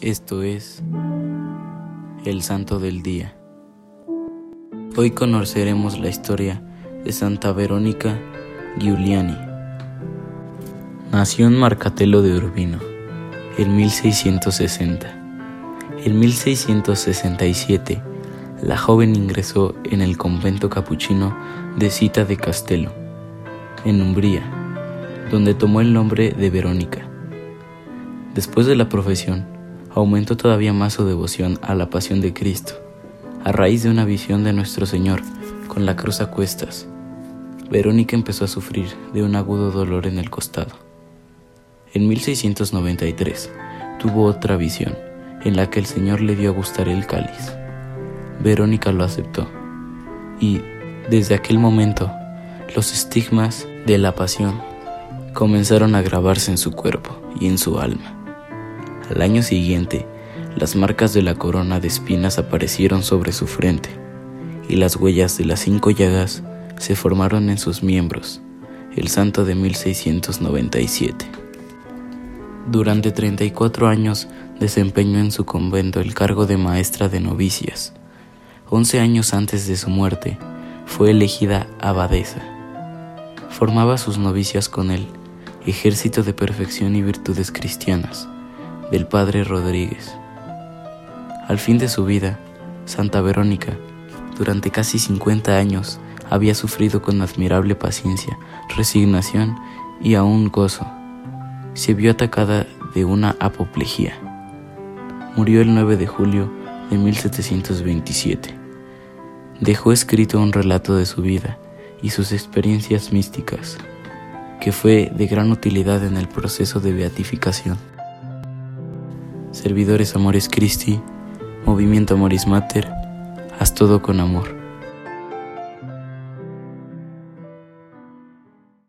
Esto es el Santo del Día. Hoy conoceremos la historia de Santa Verónica Giuliani. Nació en Marcatello de Urbino en 1660. En 1667, la joven ingresó en el convento capuchino de Cita de Castello, en Umbría, donde tomó el nombre de Verónica. Después de la profesión, aumentó todavía más su devoción a la pasión de Cristo, a raíz de una visión de nuestro Señor con la cruz a cuestas. Verónica empezó a sufrir de un agudo dolor en el costado. En 1693 tuvo otra visión en la que el Señor le dio a gustar el cáliz. Verónica lo aceptó y desde aquel momento los estigmas de la pasión comenzaron a grabarse en su cuerpo y en su alma. Al año siguiente, las marcas de la corona de espinas aparecieron sobre su frente y las huellas de las cinco llagas se formaron en sus miembros, el santo de 1697. Durante 34 años desempeñó en su convento el cargo de maestra de novicias. Once años antes de su muerte, fue elegida abadesa. Formaba sus novicias con él, ejército de perfección y virtudes cristianas del Padre Rodríguez. Al fin de su vida, Santa Verónica, durante casi 50 años, había sufrido con admirable paciencia, resignación y aún gozo. Se vio atacada de una apoplejía. Murió el 9 de julio de 1727. Dejó escrito un relato de su vida y sus experiencias místicas, que fue de gran utilidad en el proceso de beatificación. Servidores Amores Christi, Movimiento Amoris Mater, haz todo con amor.